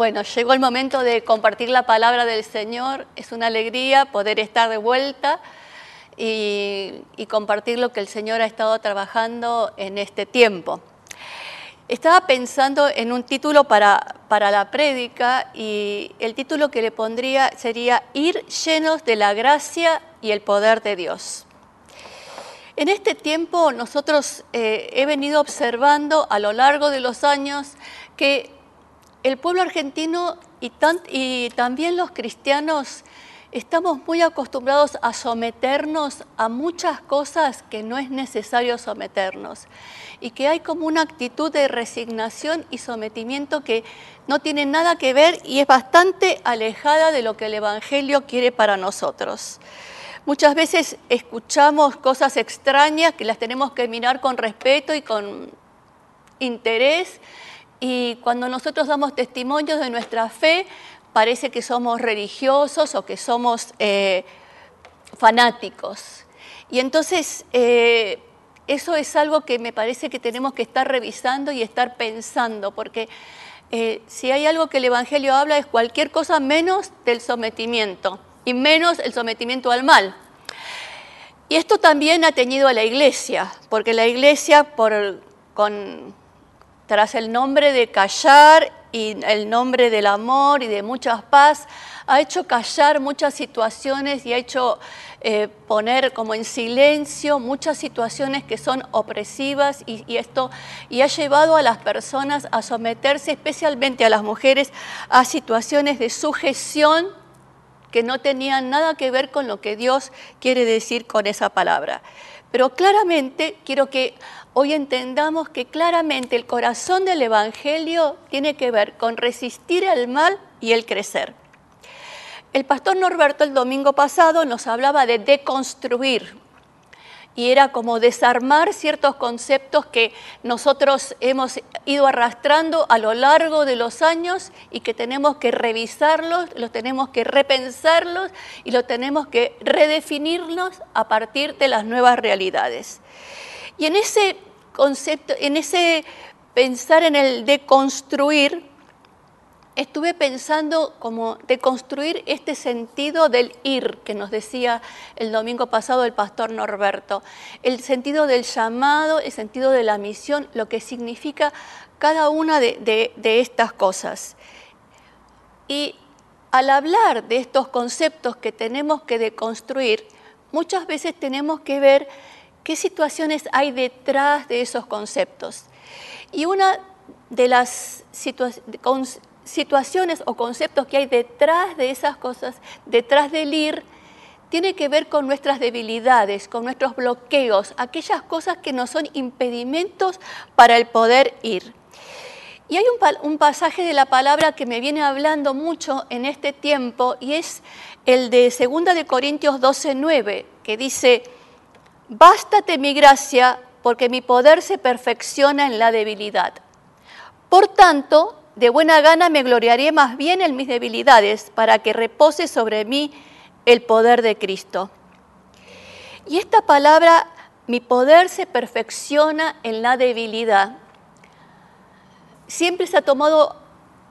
Bueno, llegó el momento de compartir la palabra del Señor. Es una alegría poder estar de vuelta y, compartir lo que el Señor ha estado trabajando en este tiempo. Estaba pensando en un título para, para la prédica y el título que le pondría sería Ir llenos de la gracia y el poder de Dios. En este tiempo nosotros eh, he venido observando a lo largo de los años que el pueblo argentino y, también los cristianos estamos muy acostumbrados a someternos a muchas cosas que no es necesario someternos y que hay como una actitud de resignación y sometimiento que no tiene nada que ver y es bastante alejada de lo que el Evangelio quiere para nosotros. Muchas veces escuchamos cosas extrañas que las tenemos que mirar con respeto y con interés y cuando nosotros damos testimonios de nuestra fe, parece que somos religiosos o que somos eh, fanáticos. Y entonces eh, eso es algo que me parece que tenemos que estar revisando y estar pensando, porque eh, si hay algo que el Evangelio habla es cualquier cosa menos del sometimiento y menos el sometimiento al mal. Y esto también ha teñido a la iglesia, porque la iglesia por, con tras el nombre de callar y el nombre del amor y de mucha paz, ha hecho callar muchas situaciones y ha hecho eh, poner como en silencio muchas situaciones que son opresivas y, y, esto y ha llevado a las personas a someterse, especialmente a las mujeres, a situaciones de sujeción que no tenían nada que ver con lo que Dios quiere decir con esa palabra. Pero claramente quiero que hoy entendamos que claramente el corazón del Evangelio tiene que ver con resistir al mal y el crecer. El pastor Norberto el domingo pasado nos hablaba de deconstruir y era como desarmar ciertos conceptos que nosotros hemos ido arrastrando a lo largo de los años y que tenemos que revisarlos, los tenemos que repensarlos y lo tenemos que redefinirnos a partir de las nuevas realidades. Y en ese concepto, en ese pensar en el deconstruir, estuve pensando como deconstruir este sentido del ir que nos decía el domingo pasado el pastor Norberto, el sentido del llamado, el sentido de la misión, lo que significa cada una de, de estas cosas. Y al hablar de estos conceptos que tenemos que deconstruir, muchas veces tenemos que ver qué situaciones hay detrás de esos conceptos. Y una de las situaciones o conceptos que hay detrás de esas cosas, detrás del ir, tiene que ver con nuestras debilidades, con nuestros bloqueos, aquellas cosas que nos son impedimentos para el poder ir. Y hay un, pasaje de la palabra que me viene hablando mucho en este tiempo y es el de 2 de Corintios 12, 9, que dice, Bástate mi gracia, porque mi poder se perfecciona en la debilidad. Por tanto, de buena gana me gloriaré más bien en mis debilidades, para que repose sobre mí el poder de Cristo. Y esta palabra, mi poder se perfecciona en la debilidad, siempre se ha tomado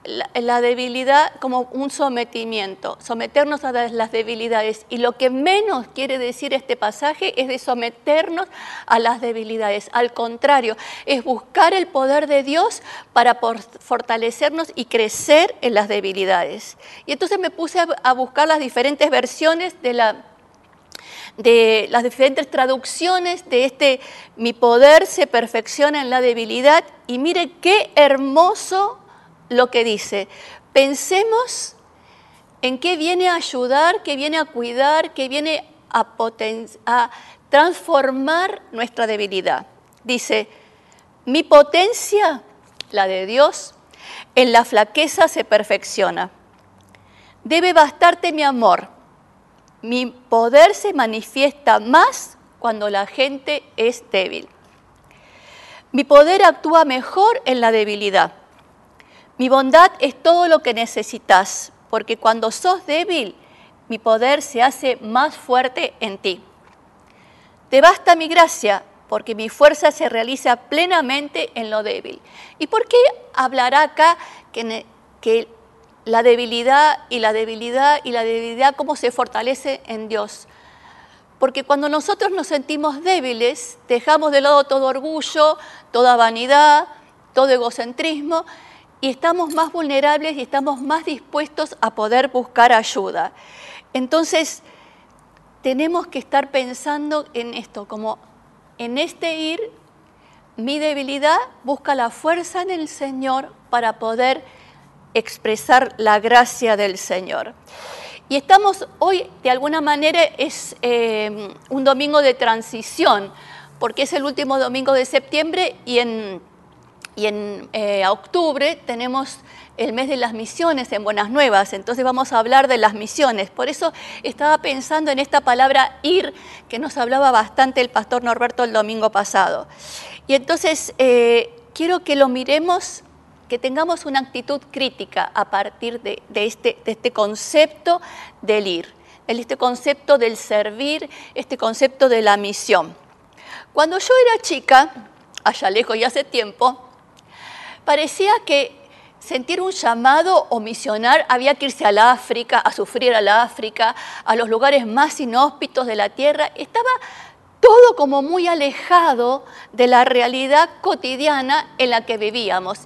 la, debilidad como un sometimiento, someternos a las debilidades. Y lo que menos quiere decir este pasaje es de someternos a las debilidades. Al contrario, es buscar el poder de Dios para fortalecernos y crecer en las debilidades. Y entonces me puse a buscar las diferentes versiones de la de las diferentes traducciones de este mi poder se perfecciona en la debilidad y mire qué hermoso lo que dice. Pensemos en qué viene a ayudar, qué viene a cuidar, qué viene a, a transformar nuestra debilidad. Dice, mi potencia, la de Dios, en la flaqueza se perfecciona. Debe bastarte mi amor. Mi poder se manifiesta más cuando la gente es débil. Mi poder actúa mejor en la debilidad. Mi bondad es todo lo que necesitas, porque cuando sos débil, mi poder se hace más fuerte en ti. Te basta mi gracia, porque mi fuerza se realiza plenamente en lo débil. ¿Y por qué hablará acá que, la debilidad y la debilidad y la debilidad, cómo se fortalece en Dios? Porque cuando nosotros nos sentimos débiles, dejamos de lado todo orgullo, toda vanidad, todo egocentrismo, y estamos más vulnerables y estamos más dispuestos a poder buscar ayuda. Entonces, tenemos que estar pensando en esto, como en este ir, mi debilidad busca la fuerza en el Señor para poder expresar la gracia del Señor. Y estamos hoy, de alguna manera, es eh, un domingo de transición, porque es el último domingo de septiembre y en, y en eh, octubre tenemos el mes de las misiones en Buenas Nuevas, entonces vamos a hablar de las misiones. Por eso estaba pensando en esta palabra ir, que nos hablaba bastante el pastor Norberto el domingo pasado. Y entonces eh, quiero que lo miremos, que tengamos una actitud crítica a partir de, este, de este concepto del ir, este concepto del servir, este concepto de la misión. Cuando yo era chica, allá lejos y hace tiempo, parecía que sentir un llamado o misionar, había que irse al África, a sufrir al África, a los lugares más inhóspitos de la tierra. Estaba todo como muy alejado de la realidad cotidiana en la que vivíamos.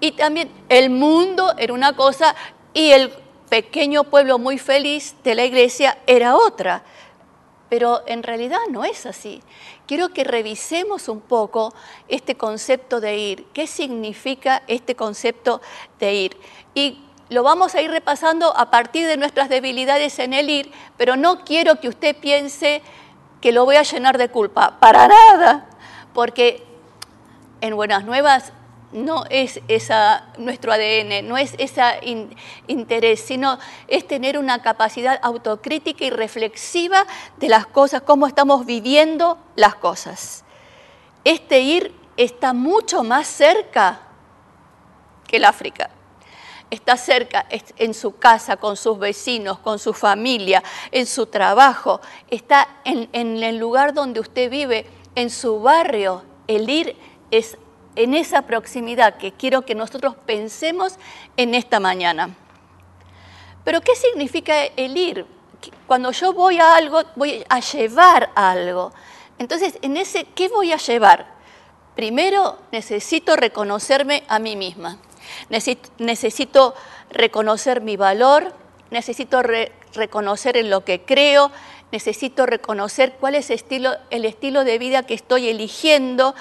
Y también el mundo era una cosa y el pequeño pueblo muy feliz de la iglesia era otra. Pero en realidad no es así quiero que revisemos un poco este concepto de ir. ¿Qué significa este concepto de ir? Y lo vamos a ir repasando a partir de nuestras debilidades en el ir, pero no quiero que usted piense que lo voy a llenar de culpa. Para nada. Porque en Buenas Nuevas no es esa, nuestro ADN, no es ese interés, sino es tener una capacidad autocrítica y reflexiva de las cosas, cómo estamos viviendo las cosas. Este ir está mucho más cerca que el África. Está cerca en su casa, con sus vecinos, con su familia, en su trabajo, está en, en el lugar donde usted vive, en su barrio. El ir es en esa proximidad que quiero que nosotros pensemos en esta mañana. Pero ¿qué significa el ir? Cuando yo voy a algo, voy a llevar algo. Entonces, en ese, ¿qué voy a llevar? Primero, necesito reconocerme a mí misma. Necesito, reconocer mi valor, necesito reconocer en lo que creo, necesito reconocer cuál es el estilo de vida que estoy eligiendo,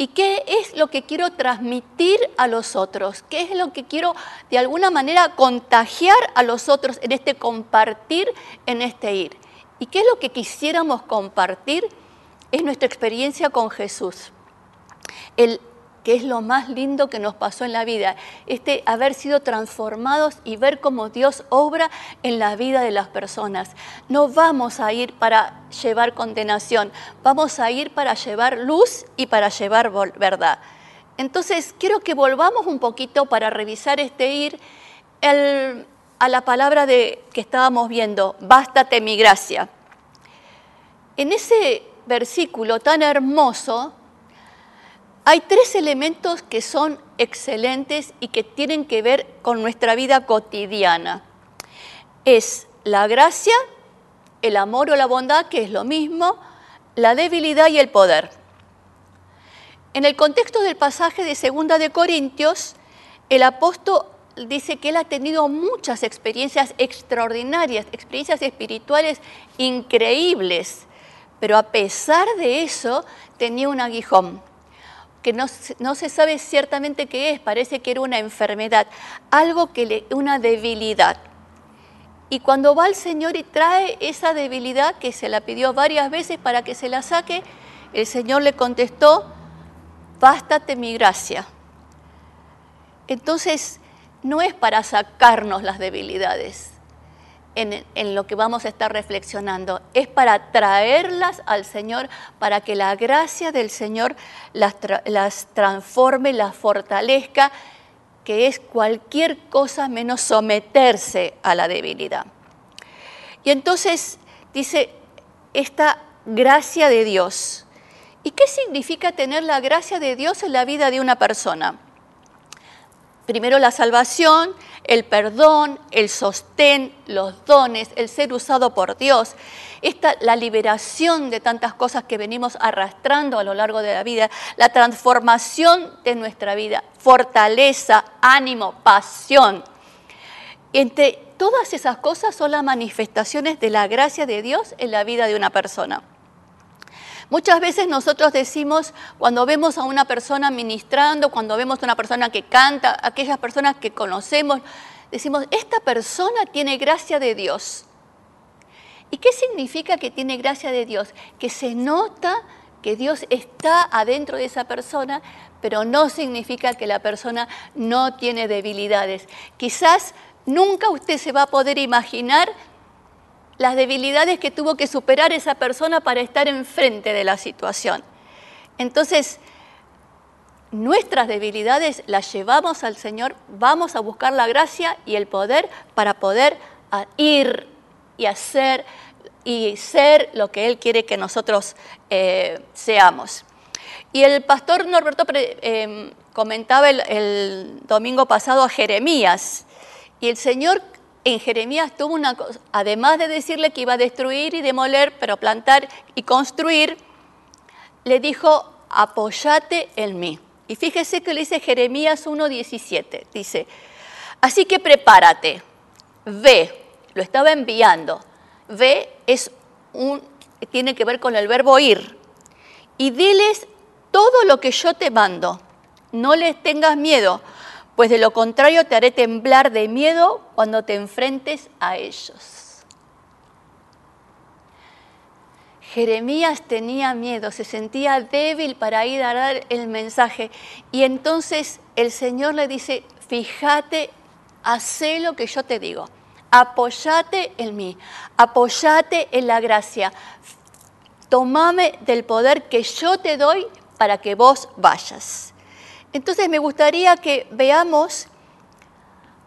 ¿Y qué es lo que quiero transmitir a los otros? ¿Qué es lo que quiero de alguna manera contagiar a los otros en este compartir, en este ir? ¿Y qué es lo que quisiéramos compartir? Es nuestra experiencia con Jesús. El que es lo más lindo que nos pasó en la vida, este haber sido transformados y ver cómo Dios obra en la vida de las personas. No vamos a ir para llevar condenación, vamos a ir para llevar luz y para llevar verdad. Entonces, quiero que volvamos un poquito para revisar este ir a la palabra de, que estábamos viendo, bástate mi gracia. En ese versículo tan hermoso, hay tres elementos que son excelentes y que tienen que ver con nuestra vida cotidiana. Es la gracia, el amor o la bondad, que es lo mismo, la debilidad y el poder. En el contexto del pasaje de Segunda de Corintios, el apóstol dice que él ha tenido muchas experiencias extraordinarias, experiencias espirituales increíbles, pero a pesar de eso tenía un aguijón que no, se sabe ciertamente qué es, parece que era una enfermedad, algo que le, una debilidad. Y cuando va al Señor y trae esa debilidad que se la pidió varias veces para que se la saque, el Señor le contestó, bástate mi gracia. Entonces, no es para sacarnos las debilidades en, lo que vamos a estar reflexionando, es para traerlas al Señor, para que la gracia del Señor las, las transforme, las fortalezca que es cualquier cosa menos someterse a la debilidad. Y entonces dice esta gracia de Dios. ¿Y qué significa tener la gracia de Dios en la vida de una persona? Primero la salvación, el perdón, el sostén, los dones, el ser usado por Dios, esta, la liberación de tantas cosas que venimos arrastrando a lo largo de la vida, la transformación de nuestra vida, fortaleza, ánimo, pasión. Entre todas esas cosas son las manifestaciones de la gracia de Dios en la vida de una persona. Muchas veces nosotros decimos, cuando vemos a una persona ministrando, cuando vemos a una persona que canta, aquellas personas que conocemos, decimos, esta persona tiene gracia de Dios. ¿Y qué significa que tiene gracia de Dios? Que se nota que Dios está adentro de esa persona, pero no significa que la persona no tiene debilidades. Quizás nunca usted se va a poder imaginar las debilidades que tuvo que superar esa persona para estar enfrente de la situación. Entonces, nuestras debilidades las llevamos al Señor, vamos a buscar la gracia y el poder para poder ir y hacer y ser lo que Él quiere que nosotros eh, seamos. Y el pastor Norberto eh, comentaba el, el domingo pasado a Jeremías, y el Señor en Jeremías tuvo una cosa, además de decirle que iba a destruir y demoler, pero plantar y construir, le dijo, apoyate en mí. Y fíjese que le dice Jeremías 1.17, dice, así que prepárate, ve, lo estaba enviando, ve es un, tiene que ver con el verbo ir, y diles todo lo que yo te mando, no les tengas miedo, pues de lo contrario te haré temblar de miedo cuando te enfrentes a ellos. Jeremías tenía miedo, se sentía débil para ir a dar el mensaje y entonces el Señor le dice, fíjate, haz lo que yo te digo, apoyate en mí, apoyate en la gracia, tomame del poder que yo te doy para que vos vayas. Entonces me gustaría que veamos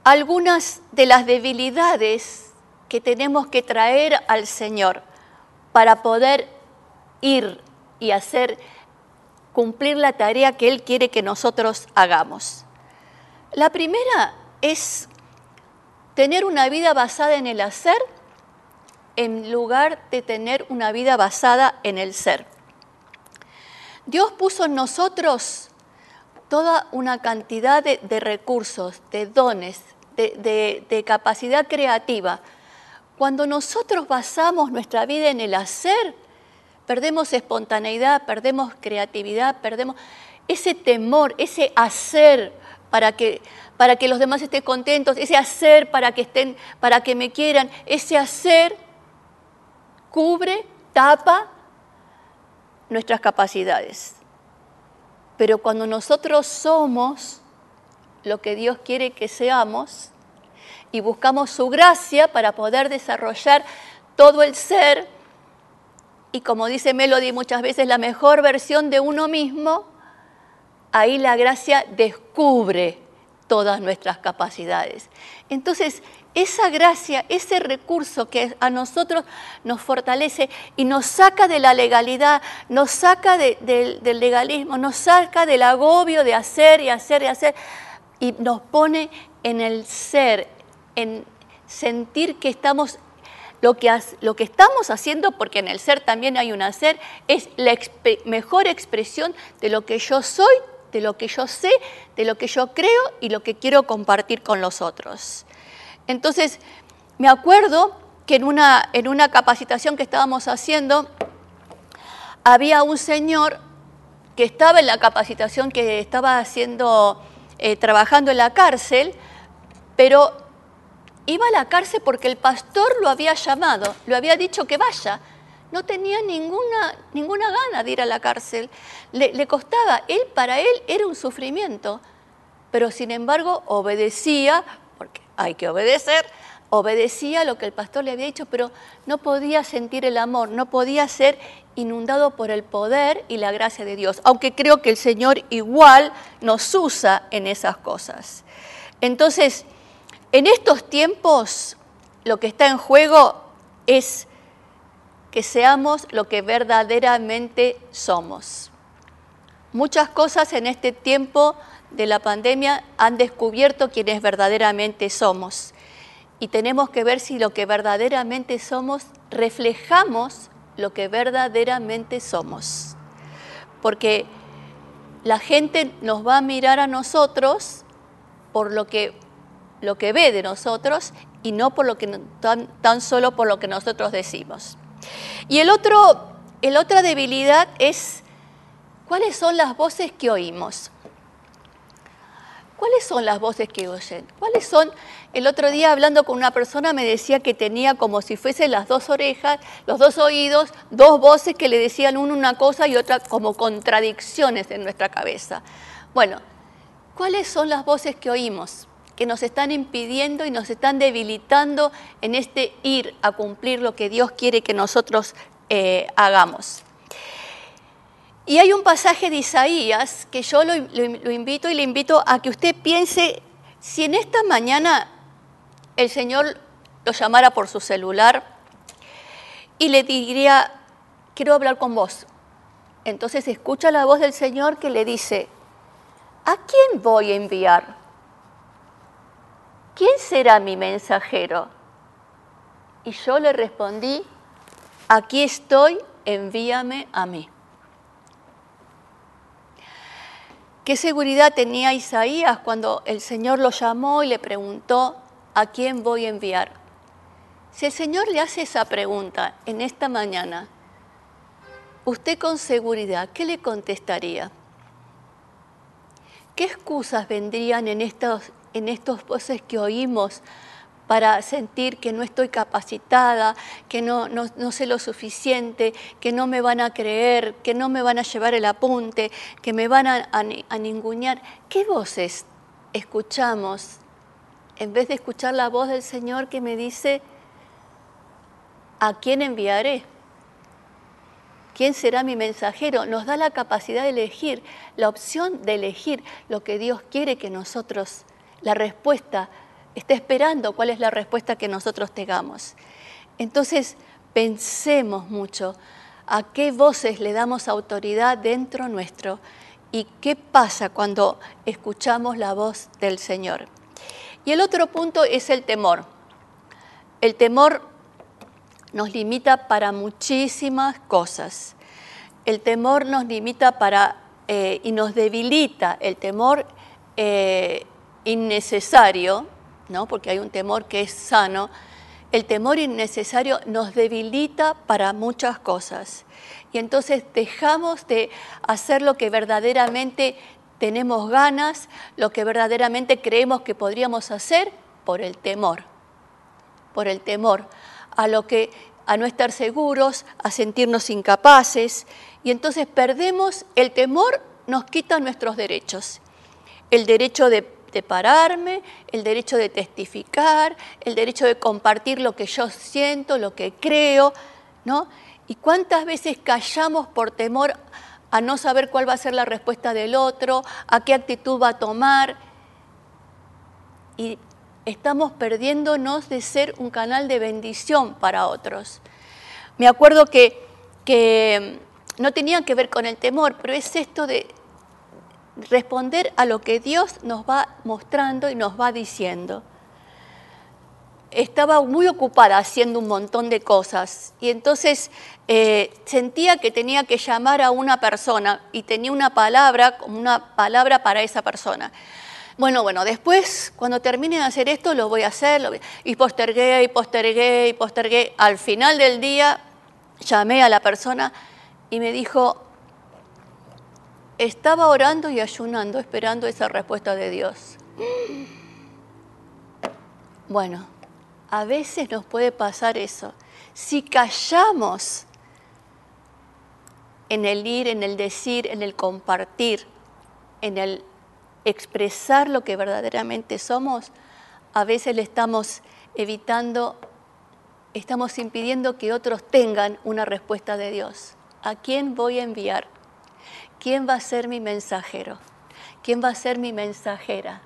algunas de las debilidades que tenemos que traer al Señor para poder ir y hacer cumplir la tarea que Él quiere que nosotros hagamos. La primera es tener una vida basada en el hacer en lugar de tener una vida basada en el ser. Dios puso en nosotros toda una cantidad de, recursos, de dones, de, capacidad creativa. Cuando nosotros basamos nuestra vida en el hacer, perdemos espontaneidad, perdemos creatividad, perdemos ese temor, ese hacer para que, para que los demás estén contentos, ese hacer para que estén, para que me quieran, ese hacer cubre, tapa nuestras capacidades. Pero cuando nosotros somos lo que Dios quiere que seamos y buscamos su gracia para poder desarrollar todo el ser, y como dice Melody muchas veces, la mejor versión de uno mismo, ahí la gracia descubre todas nuestras capacidades. Entonces, esa gracia, ese recurso que a nosotros nos fortalece y nos saca de la legalidad, nos saca del legalismo, nos saca del agobio de hacer y hacer y hacer, y nos pone en el ser, en sentir que estamos, lo que, lo que estamos haciendo, porque en el ser también hay un hacer, es la mejor expresión de lo que yo soy, de lo que yo sé, de lo que yo creo y lo que quiero compartir con los otros. Entonces, me acuerdo que en una, en una capacitación que estábamos haciendo, había un señor que estaba en la capacitación que estaba haciendo, eh, trabajando en la cárcel, pero iba a la cárcel porque el pastor lo había llamado, lo había dicho que vaya. No tenía ninguna, ninguna gana de ir a la cárcel. Le, costaba, él para él era un sufrimiento, pero sin embargo obedecía, hay que obedecer, obedecía lo que el pastor le había dicho, pero no podía sentir el amor, no podía ser inundado por el poder y la gracia de Dios, aunque creo que el Señor igual nos usa en esas cosas. Entonces, en estos tiempos, lo que está en juego es que seamos lo que verdaderamente somos. Muchas cosas en este tiempo de la pandemia han descubierto quienes verdaderamente somos. Y tenemos que ver si lo que verdaderamente somos reflejamos lo que verdaderamente somos. Porque la gente nos va a mirar a nosotros por lo que, lo que ve de nosotros y no por lo que, tan, tan solo por lo que nosotros decimos. Y el otro, otra debilidad es cuáles son las voces que oímos. ¿Cuáles son las voces que oyen? ¿Cuáles son? El otro día hablando con una persona me decía que tenía como si fuesen las dos orejas, los dos oídos, dos voces que le decían una una cosa y otra como contradicciones en nuestra cabeza. Bueno, ¿cuáles son las voces que oímos? que nos están impidiendo y nos están debilitando en este ir a cumplir lo que Dios quiere que nosotros eh, hagamos. Y hay un pasaje de Isaías que yo lo, invito y le invito a que usted piense si en esta mañana el Señor lo llamara por su celular y le diría, quiero hablar con vos. Entonces escucha la voz del Señor que le dice, ¿a quién voy a enviar? ¿Quién será mi mensajero? Y yo le respondí, aquí estoy, envíame a mí. ¿Qué seguridad tenía Isaías cuando el Señor lo llamó y le preguntó, ¿a quién voy a enviar? Si el Señor le hace esa pregunta en esta mañana, usted con seguridad, ¿qué le contestaría? ¿Qué excusas vendrían en estos, en estos voces que oímos para sentir que no estoy capacitada, que no, sé lo suficiente, que no me van a creer, que no me van a llevar el apunte, que me van a, a, ningunear. ¿Qué voces escuchamos en vez de escuchar la voz del Señor que me dice, ¿a quién enviaré? ¿Quién será mi mensajero? Nos da la capacidad de elegir, la opción de elegir lo que Dios quiere que nosotros, la respuesta está esperando cuál es la respuesta que nosotros tengamos. Entonces, pensemos mucho a qué voces le damos autoridad dentro nuestro y qué pasa cuando escuchamos la voz del Señor. Y el otro punto es el temor. El temor nos limita para muchísimas cosas. El temor nos limita para eh, y nos debilita. El temor eh, innecesario ¿no? porque hay un temor que es sano, el temor innecesario nos debilita para muchas cosas. Y entonces dejamos de hacer lo que verdaderamente tenemos ganas, lo que verdaderamente creemos que podríamos hacer por el temor, por el temor a lo que a no estar seguros, a sentirnos incapaces y entonces perdemos el temor nos quita nuestros derechos. El derecho de de pararme, el derecho de testificar, el derecho de compartir lo que yo siento, lo que creo, ¿no? ¿Y cuántas veces callamos por temor a no saber cuál va a ser la respuesta del otro, a qué actitud va a tomar? Y estamos perdiéndonos de ser un canal de bendición para otros. Me acuerdo que, que no tenía que ver con el temor, pero es esto de responder a lo que Dios nos va mostrando y nos va diciendo. Estaba muy ocupada haciendo un montón de cosas y entonces eh, sentía que tenía que llamar a una persona y tenía una palabra, una palabra para esa persona. Bueno, bueno, después cuando termine de hacer esto lo voy a hacer y postergué y postergué y postergué. Al final del día llamé a la persona y me dijo, estaba orando y ayunando, esperando esa respuesta de Dios. Bueno, A veces nos puede pasar eso. Si callamos en el ir, en el decir, en el compartir, en el expresar lo que verdaderamente somos, a veces le estamos evitando, estamos impidiendo que otros tengan una respuesta de Dios. ¿A quién voy a enviar? ¿Quién va a ser mi mensajero? ¿Quién va a ser mi mensajera?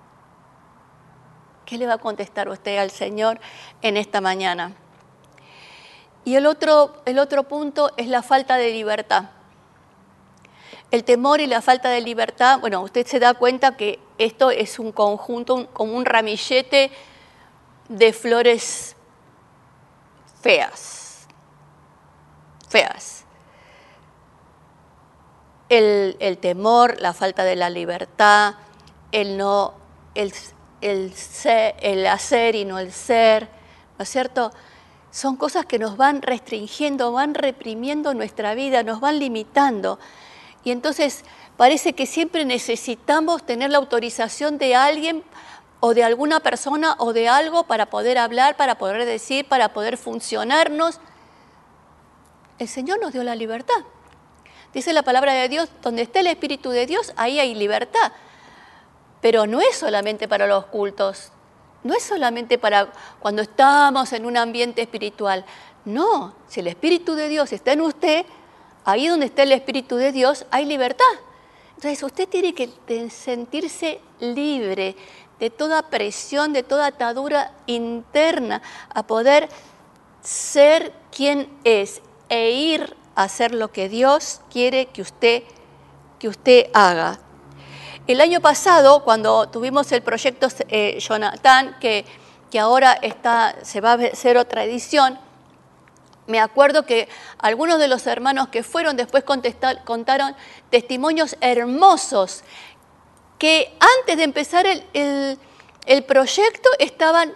¿Qué le va a contestar usted al Señor en esta mañana? Y el otro, el otro punto es la falta de libertad. El temor y la falta de libertad, bueno, usted se da cuenta que esto es un conjunto, como un ramillete de flores feas, feas. El, temor, la falta de la libertad, el no, el, el, el hacer y no el ser, ¿no es cierto? Son cosas que nos van restringiendo, van reprimiendo nuestra vida, nos van limitando. Y entonces parece que siempre necesitamos tener la autorización de alguien o de alguna persona o de algo para poder hablar, para poder decir, para poder funcionarnos. El Señor nos dio la libertad. Dice la palabra de Dios, donde esté el Espíritu de Dios, ahí hay libertad. Pero no es solamente para los cultos, no es solamente para cuando estamos en un ambiente espiritual. No, si el Espíritu de Dios está en usted, ahí donde está el Espíritu de Dios hay libertad. Entonces usted tiene que sentirse libre de toda presión, de toda atadura interna, a poder ser quien es e ir hacer lo que Dios quiere que usted, que usted haga. El año pasado, cuando tuvimos el proyecto eh, Jonathan, que, que ahora está, se va a hacer otra edición, me acuerdo que algunos de los hermanos que fueron después contaron testimonios hermosos que antes de empezar el, el, proyecto estaban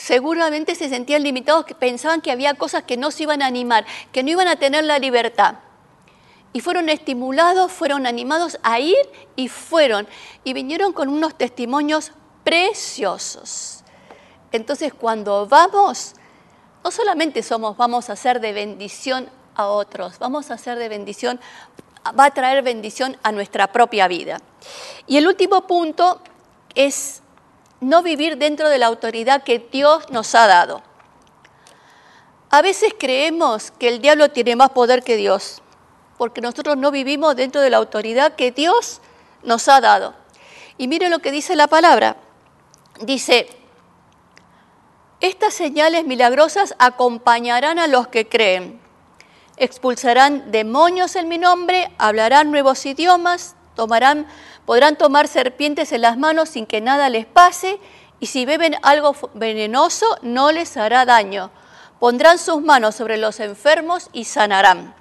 seguramente se sentían limitados, que pensaban que había cosas que no se iban a animar, que no iban a tener la libertad. Y fueron estimulados, fueron animados a ir y fueron. Y vinieron con unos testimonios preciosos. Entonces cuando vamos, no solamente somos, vamos a ser de bendición a otros, vamos a ser de bendición, va a traer bendición a nuestra propia vida. Y el último punto es no vivir dentro de la autoridad que Dios nos ha dado. A veces creemos que el diablo tiene más poder que Dios, porque nosotros no vivimos dentro de la autoridad que Dios nos ha dado. Y mire lo que dice la palabra. Dice, estas señales milagrosas acompañarán a los que creen. Expulsarán demonios en mi nombre, hablarán nuevos idiomas, tomarán, podrán tomar serpientes en las manos sin que nada les pase, y si beben algo venenoso no les hará daño. Pondrán sus manos sobre los enfermos y sanarán.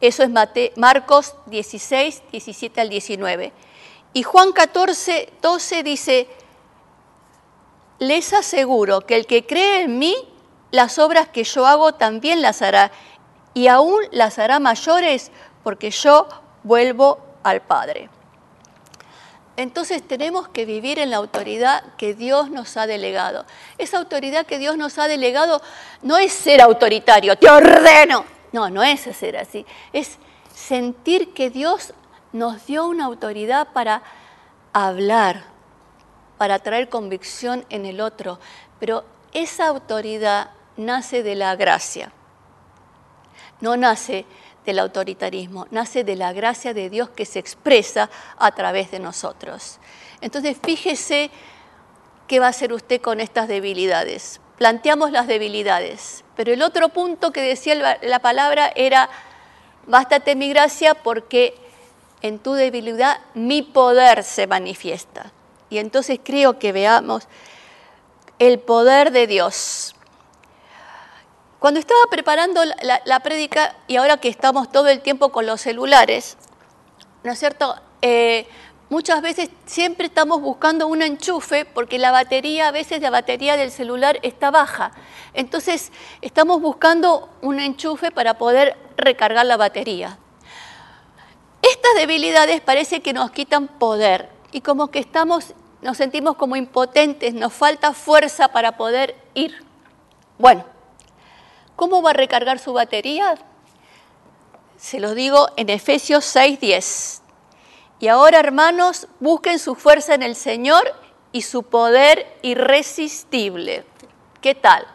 Eso es Marcos 16, 17 al 19. Y Juan 14, 12 dice, les aseguro que el que cree en mí, las obras que yo hago también las hará, y aún las hará mayores, porque yo vuelvo al Padre. Entonces tenemos que vivir en la autoridad que Dios nos ha delegado. Esa autoridad que Dios nos ha delegado no es ser autoritario, te ordeno. No, no es ser así. Es sentir que Dios nos dio una autoridad para hablar, para traer convicción en el otro, pero esa autoridad nace de la gracia, no nace del autoritarismo, nace de la gracia de Dios que se expresa a través de nosotros. Entonces, fíjese qué va a hacer usted con estas debilidades. Planteamos las debilidades, pero el otro punto que decía la palabra era, bástate mi gracia porque en tu debilidad mi poder se manifiesta. Y entonces creo que veamos el poder de Dios. Cuando estaba preparando la, prédica y ahora que estamos todo el tiempo con los celulares, ¿no es cierto? Eh, muchas veces siempre estamos buscando un enchufe porque la batería, a veces la batería del celular está baja. Entonces estamos buscando un enchufe para poder recargar la batería. Estas debilidades parece que nos quitan poder y como que estamos nos sentimos como impotentes, nos falta fuerza para poder ir Bueno, ¿cómo va a recargar su batería? Se los digo en Efesios 6:10. Y ahora, hermanos, busquen su fuerza en el Señor y su poder irresistible. ¿Qué tal?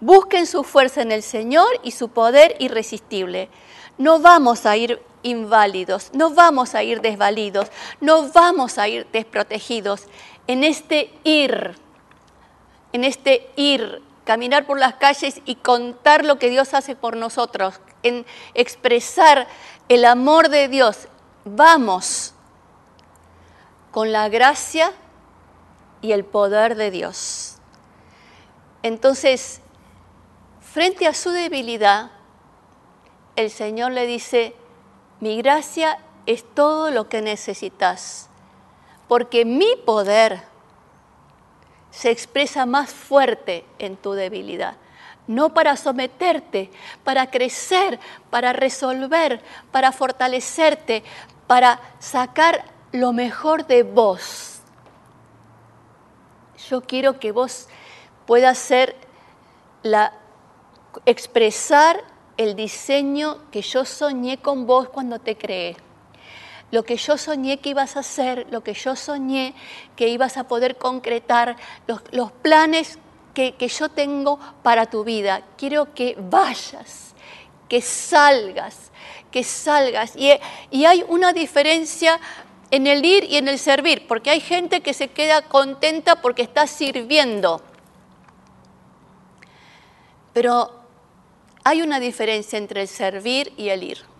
Busquen su fuerza en el Señor y su poder irresistible. No vamos a ir inválidos, no vamos a ir desvalidos, no vamos a ir desprotegidos. En este ir, en este ir, caminar por las calles y contar lo que Dios hace por nosotros, en expresar el amor de Dios, vamos con la gracia y el poder de Dios. Entonces, frente a su debilidad, el Señor le dice, mi gracia es todo lo que necesitas, porque mi poder se expresa más fuerte en tu debilidad. No para someterte, para crecer, para resolver, para fortalecerte, para sacar lo mejor de vos. Yo quiero que vos puedas ser la expresar el diseño que yo soñé con vos cuando te creé. Lo que yo soñé que ibas a hacer, lo que yo soñé que ibas a poder concretar, los, planes que, yo tengo para tu vida. Quiero que vayas, que salgas, que salgas. Y, y hay una diferencia en el ir y en el servir, porque hay gente que se queda contenta porque está sirviendo. Pero hay una diferencia entre el servir y el ir.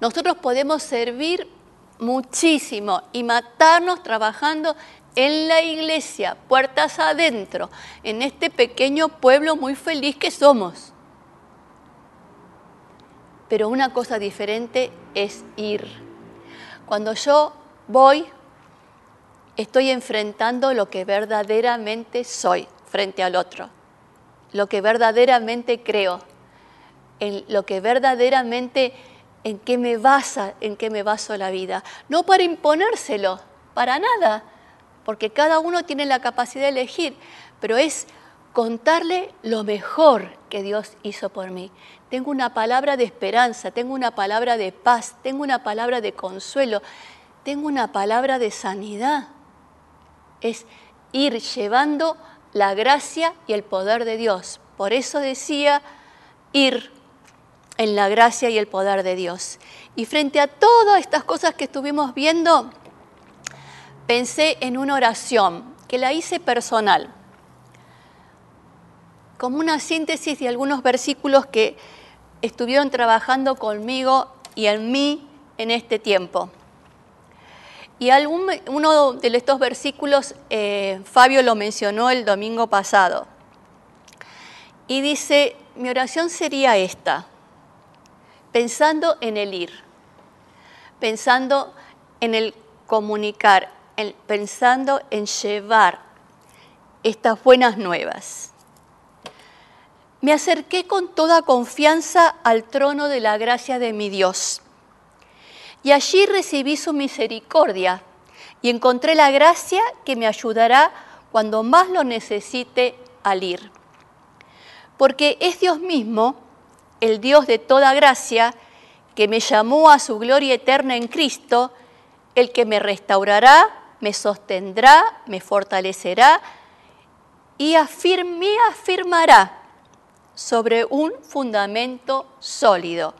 Nosotros podemos servir muchísimo y matarnos trabajando en la iglesia, puertas adentro, en este pequeño pueblo muy feliz que somos. Pero una cosa diferente es ir cuando yo voy, estoy enfrentando lo que verdaderamente soy frente al otro, lo que verdaderamente creo, en lo que verdaderamente en qué me basa, en qué me baso la vida. No para imponérselo, para nada, porque cada uno tiene la capacidad de elegir, pero es contarle lo mejor que Dios hizo por mí. Tengo una palabra de esperanza, tengo una palabra de paz, tengo una palabra de consuelo, tengo una palabra de sanidad. Es ir llevando la gracia y el poder de Dios. Por eso decía ir en la gracia y el poder de Dios. Y frente a todas estas cosas que estuvimos viendo, pensé en una oración que la hice personal como una síntesis de algunos versículos que estuvieron trabajando conmigo y en mí en este tiempo. Y algún, uno de estos versículos eh, Fabio lo mencionó el domingo pasado. Y dice, mi oración sería esta, pensando en el ir, pensando en el comunicar, pensando en llevar estas buenas nuevas me acerqué con toda confianza al trono de la gracia de mi Dios. Y allí recibí su misericordia y encontré la gracia que me ayudará cuando más lo necesite al ir. Porque es Dios mismo, el Dios de toda gracia, que me llamó a su gloria eterna en Cristo, el que me restaurará, me sostendrá, me fortalecerá y me afirmará sobre un fundamento sólido,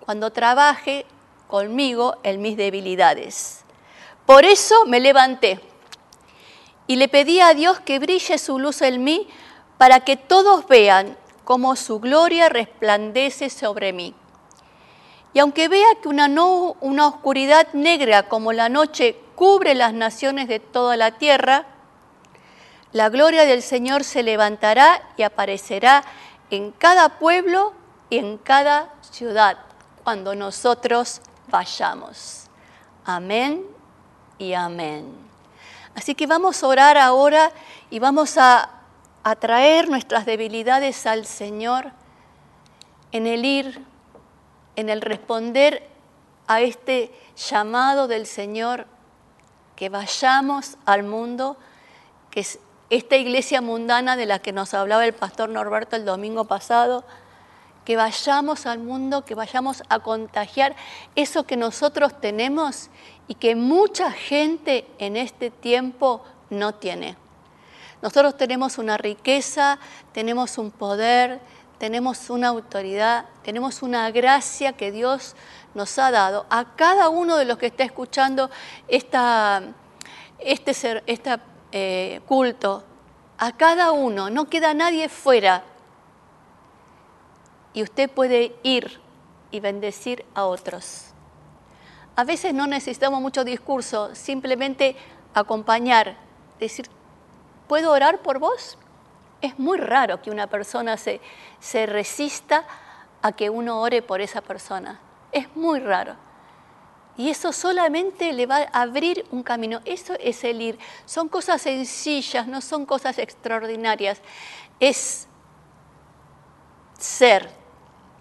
cuando trabaje conmigo en mis debilidades. Por eso me levanté y le pedí a Dios que brille su luz en mí para que todos vean cómo su gloria resplandece sobre mí. Y aunque vea que una oscuridad negra como la noche cubre las naciones de toda la tierra, la gloria del Señor se levantará y aparecerá en cada pueblo y en cada ciudad cuando nosotros vayamos. Amén y amén. Así que vamos a orar ahora y vamos a, traer nuestras debilidades al Señor en el ir, en el responder a este llamado del Señor, que vayamos al mundo, que esta iglesia mundana de la que nos hablaba el pastor Norberto el domingo pasado, que vayamos al mundo, que vayamos a contagiar eso que nosotros tenemos y que mucha gente en este tiempo no tiene. Nosotros tenemos una riqueza, tenemos un poder, tenemos una autoridad, tenemos una gracia que Dios nos ha dado a cada uno de los que está escuchando esta, este, este eh, culto, a cada uno, no queda nadie fuera. Y usted puede ir y bendecir a otros. A veces no necesitamos mucho discurso, simplemente acompañar, decir, ¿puedo orar por vos? Es muy raro que una persona se, se resista a que uno ore por esa persona. Es muy raro. Y eso solamente le va a abrir un camino. Eso es el ir. Son cosas sencillas, no son cosas extraordinarias. Es ser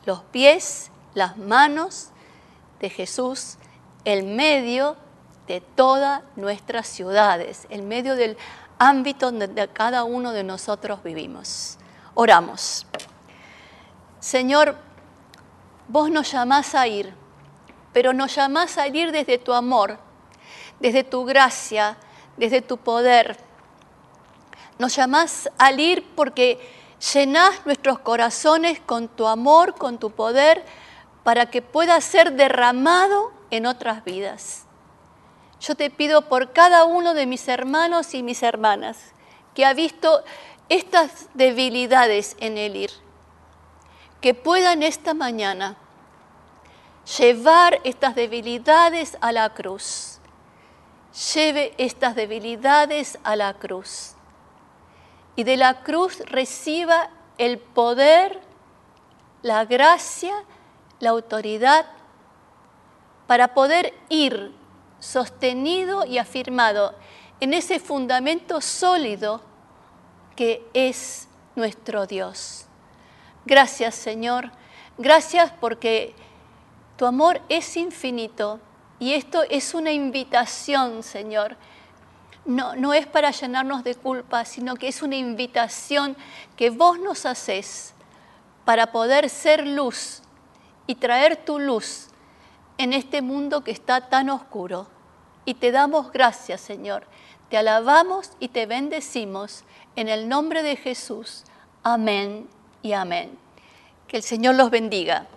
los pies, las manos de Jesús, el medio de todas nuestras ciudades, el medio del ámbito donde cada uno de nosotros vivimos. Oramos. Señor, vos nos llamás a ir pero nos llamás a ir desde tu amor, desde tu gracia, desde tu poder. Nos llamás a ir porque llenás nuestros corazones con tu amor, con tu poder, para que pueda ser derramado en otras vidas. Yo te pido por cada uno de mis hermanos y mis hermanas que ha visto estas debilidades en el ir, que puedan esta mañana llevar estas debilidades a la cruz. Lleve estas debilidades a la cruz. Y de la cruz reciba el poder, la gracia, la autoridad para poder ir sostenido y afirmado en ese fundamento sólido que es nuestro Dios. Gracias Señor, gracias porque tu amor es infinito y esto es una invitación, Señor. No, no es para llenarnos de culpa, sino que es una invitación que vos nos haces para poder ser luz y traer tu luz en este mundo que está tan oscuro. Y te damos gracias, Señor. Te alabamos y te bendecimos en el nombre de Jesús. Amén y amén. Que el Señor los bendiga.